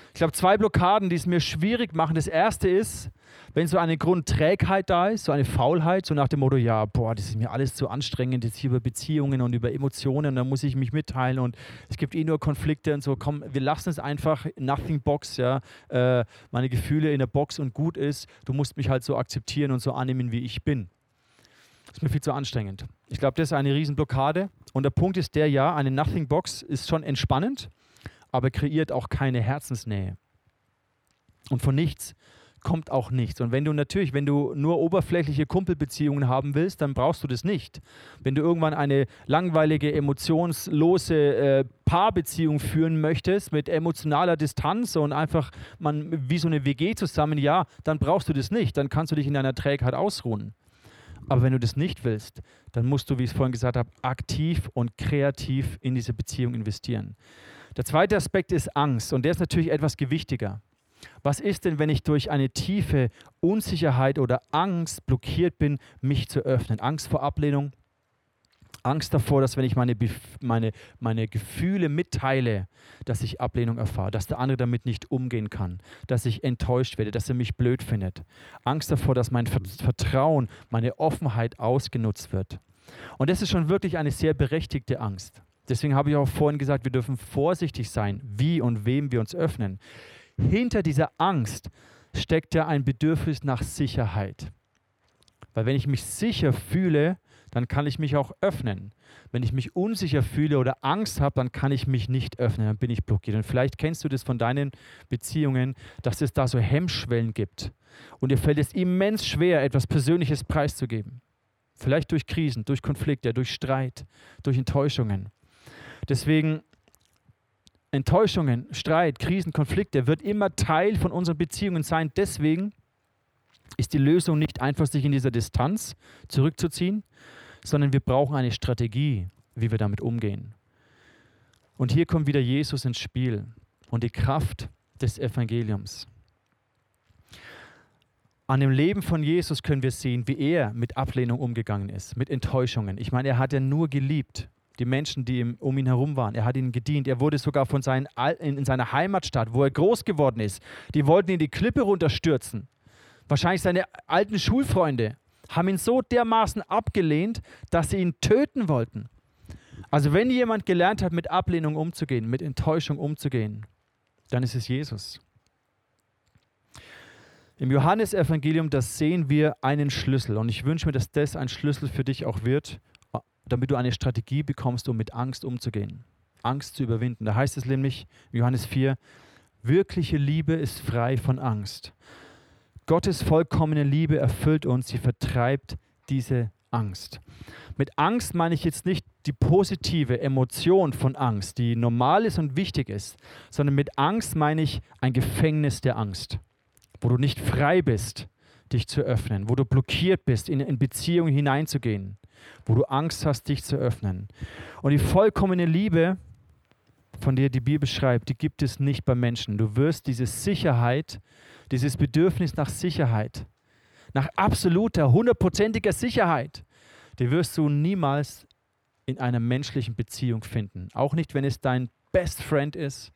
Ich glaube, zwei Blockaden, die es mir schwierig machen. Das erste ist, wenn so eine Grundträgheit da ist, so eine Faulheit, so nach dem Motto, ja, boah, das ist mir alles zu anstrengend, jetzt hier über Beziehungen und über Emotionen, da muss ich mich mitteilen und es gibt eh nur Konflikte und so, komm, wir lassen es einfach, nothing box, ja, äh, meine Gefühle in der Box und gut ist, du musst mich halt so akzeptieren und so annehmen, wie ich bin. Das ist mir viel zu anstrengend. Ich glaube, das ist eine Riesenblockade und der Punkt ist der, ja, eine Nothing Box ist schon entspannend, aber kreiert auch keine Herzensnähe. Und von nichts kommt auch nichts. Und wenn du natürlich, wenn du nur oberflächliche Kumpelbeziehungen haben willst, dann brauchst du das nicht. Wenn du irgendwann eine langweilige, emotionslose äh, Paarbeziehung führen möchtest mit emotionaler Distanz und einfach man wie so eine WG zusammen, ja, dann brauchst du das nicht. Dann kannst du dich in deiner Trägheit ausruhen. Aber wenn du das nicht willst, dann musst du, wie ich es vorhin gesagt habe, aktiv und kreativ in diese Beziehung investieren. Der zweite Aspekt ist Angst und der ist natürlich etwas gewichtiger. Was ist denn, wenn ich durch eine tiefe Unsicherheit oder Angst blockiert bin, mich zu öffnen? Angst vor Ablehnung, Angst davor, dass wenn ich meine, meine, meine Gefühle mitteile, dass ich Ablehnung erfahre, dass der andere damit nicht umgehen kann, dass ich enttäuscht werde, dass er mich blöd findet. Angst davor, dass mein Vertrauen, meine Offenheit ausgenutzt wird. Und das ist schon wirklich eine sehr berechtigte Angst. Deswegen habe ich auch vorhin gesagt, wir dürfen vorsichtig sein, wie und wem wir uns öffnen. Hinter dieser Angst steckt ja ein Bedürfnis nach Sicherheit. Weil wenn ich mich sicher fühle, dann kann ich mich auch öffnen. Wenn ich mich unsicher fühle oder Angst habe, dann kann ich mich nicht öffnen, dann bin ich blockiert. Und vielleicht kennst du das von deinen Beziehungen, dass es da so Hemmschwellen gibt. Und dir fällt es immens schwer, etwas Persönliches preiszugeben. Vielleicht durch Krisen, durch Konflikte, durch Streit, durch Enttäuschungen. Deswegen Enttäuschungen, Streit, Krisen, Konflikte wird immer Teil von unseren Beziehungen sein. Deswegen ist die Lösung nicht einfach, sich in dieser Distanz zurückzuziehen, sondern wir brauchen eine Strategie, wie wir damit umgehen. Und hier kommt wieder Jesus ins Spiel und die Kraft des Evangeliums. An dem Leben von Jesus können wir sehen, wie er mit Ablehnung umgegangen ist, mit Enttäuschungen. Ich meine, er hat ja nur geliebt, die Menschen, die um ihn herum waren. Er hat ihnen gedient. Er wurde sogar von seinen, in seiner Heimatstadt, wo er groß geworden ist, die wollten ihn die Klippe runterstürzen. Wahrscheinlich seine alten Schulfreunde haben ihn so dermaßen abgelehnt, dass sie ihn töten wollten. Also wenn jemand gelernt hat, mit Ablehnung umzugehen, mit Enttäuschung umzugehen, dann ist es Jesus. Im Johannesevangelium, das sehen wir einen Schlüssel. Und ich wünsche mir, dass das ein Schlüssel für dich auch wird, damit du eine Strategie bekommst, um mit Angst umzugehen. Angst zu überwinden. Da heißt es nämlich, Johannes 4, wirkliche Liebe ist frei von Angst. Gottes vollkommene Liebe erfüllt uns, sie vertreibt diese Angst. Mit Angst meine ich jetzt nicht die positive Emotion von Angst, die normal ist und wichtig ist, sondern mit Angst meine ich ein Gefängnis der Angst, wo du nicht frei bist, dich zu öffnen, wo du blockiert bist, in, in Beziehungen hineinzugehen, wo du Angst hast, dich zu öffnen. Und die vollkommene Liebe, von der die Bibel schreibt, die gibt es nicht bei Menschen. Du wirst diese Sicherheit, dieses Bedürfnis nach Sicherheit, nach absoluter, hundertprozentiger Sicherheit, die wirst du niemals in einer menschlichen Beziehung finden. Auch nicht, wenn es dein Best Friend ist,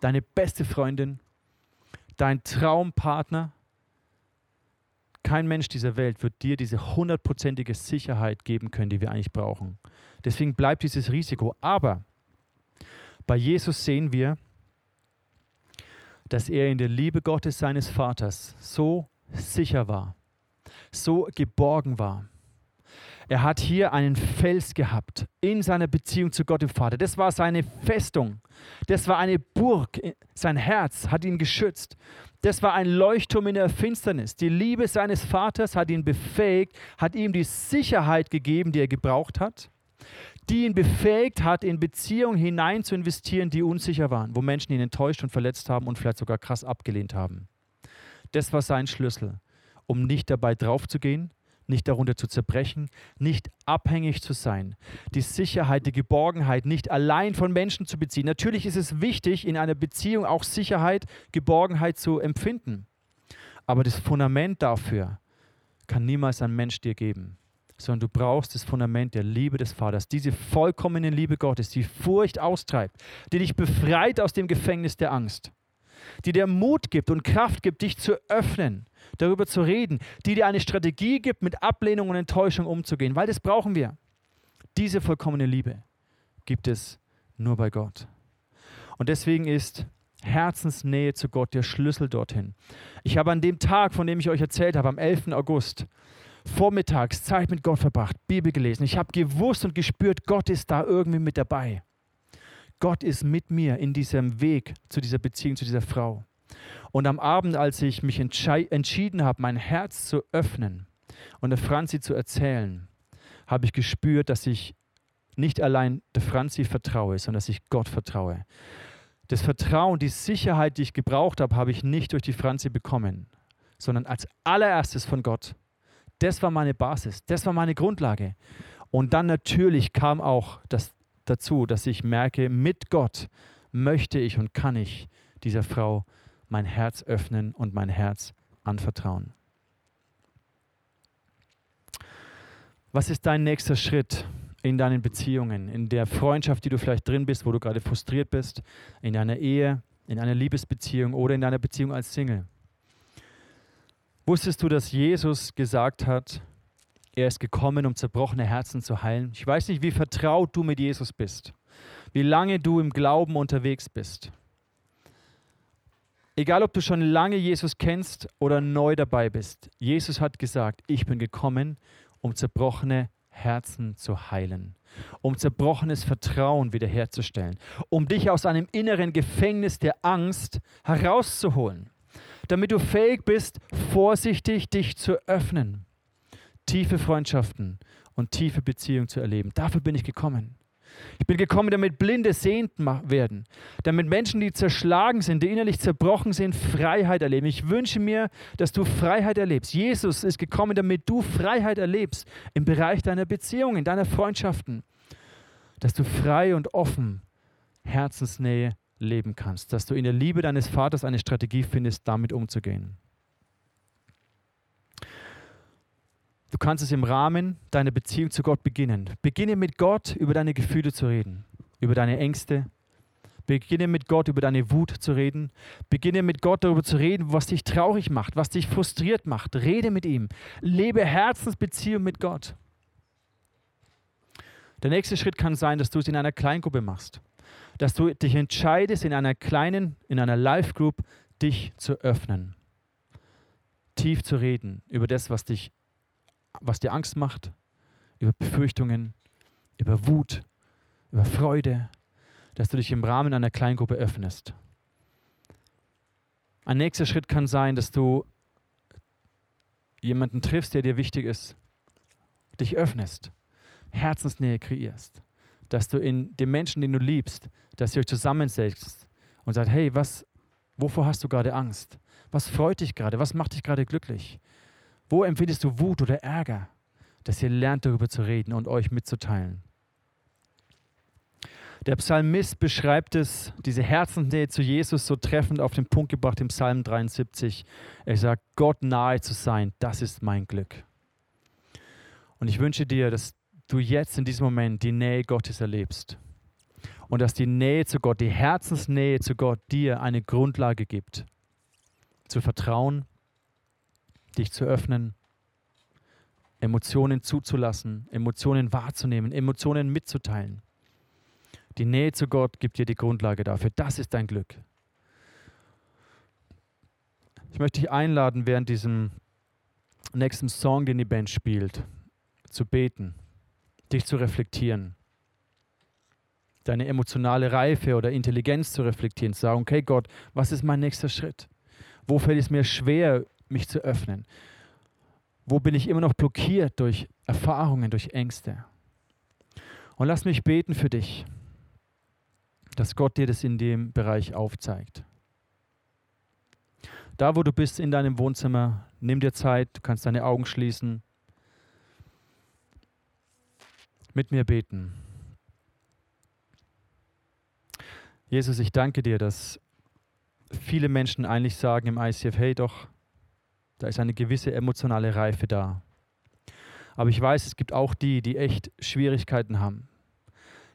deine beste Freundin, dein Traumpartner. Kein Mensch dieser Welt wird dir diese hundertprozentige Sicherheit geben können, die wir eigentlich brauchen. Deswegen bleibt dieses Risiko. Aber bei Jesus sehen wir, dass er in der Liebe Gottes seines Vaters so sicher war, so geborgen war. Er hat hier einen Fels gehabt in seiner Beziehung zu Gott dem Vater. Das war seine Festung. Das war eine Burg. Sein Herz hat ihn geschützt. Das war ein Leuchtturm in der Finsternis. Die Liebe seines Vaters hat ihn befähigt, hat ihm die Sicherheit gegeben, die er gebraucht hat die ihn befähigt hat, in Beziehungen hinein zu investieren, die unsicher waren, wo Menschen ihn enttäuscht und verletzt haben und vielleicht sogar krass abgelehnt haben. Das war sein Schlüssel, um nicht dabei draufzugehen, nicht darunter zu zerbrechen, nicht abhängig zu sein, die Sicherheit, die Geborgenheit nicht allein von Menschen zu beziehen. Natürlich ist es wichtig, in einer Beziehung auch Sicherheit, Geborgenheit zu empfinden. Aber das Fundament dafür kann niemals ein Mensch dir geben sondern du brauchst das Fundament der Liebe des Vaters, diese vollkommene Liebe Gottes, die Furcht austreibt, die dich befreit aus dem Gefängnis der Angst, die dir Mut gibt und Kraft gibt, dich zu öffnen, darüber zu reden, die dir eine Strategie gibt, mit Ablehnung und Enttäuschung umzugehen, weil das brauchen wir. Diese vollkommene Liebe gibt es nur bei Gott. Und deswegen ist Herzensnähe zu Gott der Schlüssel dorthin. Ich habe an dem Tag, von dem ich euch erzählt habe, am 11. August, vormittags Zeit mit Gott verbracht, Bibel gelesen. Ich habe gewusst und gespürt, Gott ist da irgendwie mit dabei. Gott ist mit mir in diesem Weg zu dieser Beziehung, zu dieser Frau. Und am Abend, als ich mich entschieden habe, mein Herz zu öffnen und der Franzi zu erzählen, habe ich gespürt, dass ich nicht allein der Franzi vertraue, sondern dass ich Gott vertraue. Das Vertrauen, die Sicherheit, die ich gebraucht habe, habe ich nicht durch die Franzi bekommen, sondern als allererstes von Gott. Das war meine Basis, das war meine Grundlage. Und dann natürlich kam auch das dazu, dass ich merke, mit Gott möchte ich und kann ich dieser Frau mein Herz öffnen und mein Herz anvertrauen. Was ist dein nächster Schritt in deinen Beziehungen, in der Freundschaft, die du vielleicht drin bist, wo du gerade frustriert bist, in deiner Ehe, in einer Liebesbeziehung oder in deiner Beziehung als Single. Wusstest du, dass Jesus gesagt hat, er ist gekommen, um zerbrochene Herzen zu heilen? Ich weiß nicht, wie vertraut du mit Jesus bist, wie lange du im Glauben unterwegs bist. Egal, ob du schon lange Jesus kennst oder neu dabei bist, Jesus hat gesagt, ich bin gekommen, um zerbrochene Herzen zu heilen, um zerbrochenes Vertrauen wiederherzustellen, um dich aus einem inneren Gefängnis der Angst herauszuholen, damit du fähig bist, vorsichtig dich zu öffnen, tiefe Freundschaften und tiefe Beziehungen zu erleben. Dafür bin ich gekommen. Ich bin gekommen, damit Blinde sehend werden, damit Menschen, die zerschlagen sind, die innerlich zerbrochen sind, Freiheit erleben. Ich wünsche mir, dass du Freiheit erlebst. Jesus ist gekommen, damit du Freiheit erlebst im Bereich deiner Beziehungen, deiner Freundschaften, dass du frei und offen Herzensnähe leben kannst, dass du in der Liebe deines Vaters eine Strategie findest, damit umzugehen. Du kannst es im Rahmen deiner Beziehung zu Gott beginnen. Beginne mit Gott über deine Gefühle zu reden, über deine Ängste. Beginne mit Gott über deine Wut zu reden. Beginne mit Gott darüber zu reden, was dich traurig macht, was dich frustriert macht. Rede mit ihm. Lebe Herzensbeziehung mit Gott. Der nächste Schritt kann sein, dass du es in einer Kleingruppe machst. Dass du dich entscheidest, in einer kleinen, in einer Live-Group dich zu öffnen. Tief zu reden über das, was dich was dir Angst macht, über Befürchtungen, über Wut, über Freude, dass du dich im Rahmen einer Kleingruppe öffnest. Ein nächster Schritt kann sein, dass du jemanden triffst, der dir wichtig ist, dich öffnest, Herzensnähe kreierst, dass du in dem Menschen, den du liebst, dass ihr euch zusammensetzt und sagt, hey, was, wovor hast du gerade Angst? Was freut dich gerade? Was macht dich gerade glücklich? Wo empfindest du Wut oder Ärger? Dass ihr lernt, darüber zu reden und euch mitzuteilen. Der Psalmist beschreibt es, diese Herzensnähe zu Jesus, so treffend auf den Punkt gebracht im Psalm 73. Er sagt, Gott nahe zu sein, das ist mein Glück. Und ich wünsche dir, dass du jetzt in diesem Moment die Nähe Gottes erlebst. Und dass die Nähe zu Gott, die Herzensnähe zu Gott dir eine Grundlage gibt, zu vertrauen dich zu öffnen, Emotionen zuzulassen, Emotionen wahrzunehmen, Emotionen mitzuteilen. Die Nähe zu Gott gibt dir die Grundlage dafür. Das ist dein Glück. Ich möchte dich einladen, während diesem nächsten Song, den die Band spielt, zu beten, dich zu reflektieren, deine emotionale Reife oder Intelligenz zu reflektieren, zu sagen, okay Gott, was ist mein nächster Schritt? Wo fällt es mir schwer, mich zu öffnen? Wo bin ich immer noch blockiert durch Erfahrungen, durch Ängste? Und lass mich beten für dich, dass Gott dir das in dem Bereich aufzeigt. Da, wo du bist in deinem Wohnzimmer, nimm dir Zeit, du kannst deine Augen schließen, mit mir beten. Jesus, ich danke dir, dass viele Menschen eigentlich sagen im ICF, hey doch, da ist eine gewisse emotionale Reife da. Aber ich weiß, es gibt auch die, die echt Schwierigkeiten haben,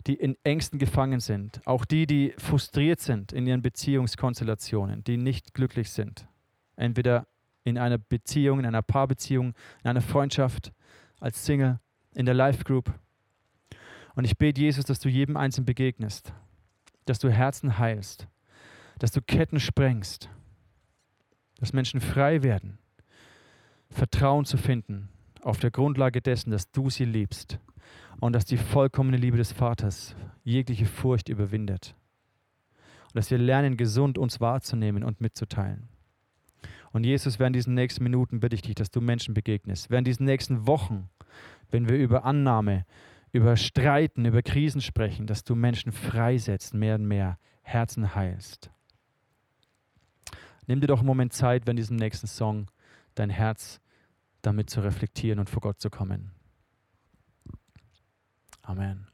die in Ängsten gefangen sind, auch die, die frustriert sind in ihren Beziehungskonstellationen, die nicht glücklich sind. Entweder in einer Beziehung, in einer Paarbeziehung, in einer Freundschaft, als Single, in der Life Group. Und ich bete Jesus, dass du jedem Einzelnen begegnest, dass du Herzen heilst, dass du Ketten sprengst, dass Menschen frei werden Vertrauen zu finden auf der Grundlage dessen, dass du sie liebst und dass die vollkommene Liebe des Vaters jegliche Furcht überwindet. Und dass wir lernen, gesund uns wahrzunehmen und mitzuteilen. Und Jesus, während diesen nächsten Minuten bitte ich dich, dass du Menschen begegnest. Während diesen nächsten Wochen, wenn wir über Annahme, über Streiten, über Krisen sprechen, dass du Menschen freisetzt, mehr und mehr Herzen heilst. Nimm dir doch einen Moment Zeit, wenn diesem nächsten Song dein Herz damit zu reflektieren und vor Gott zu kommen. Amen.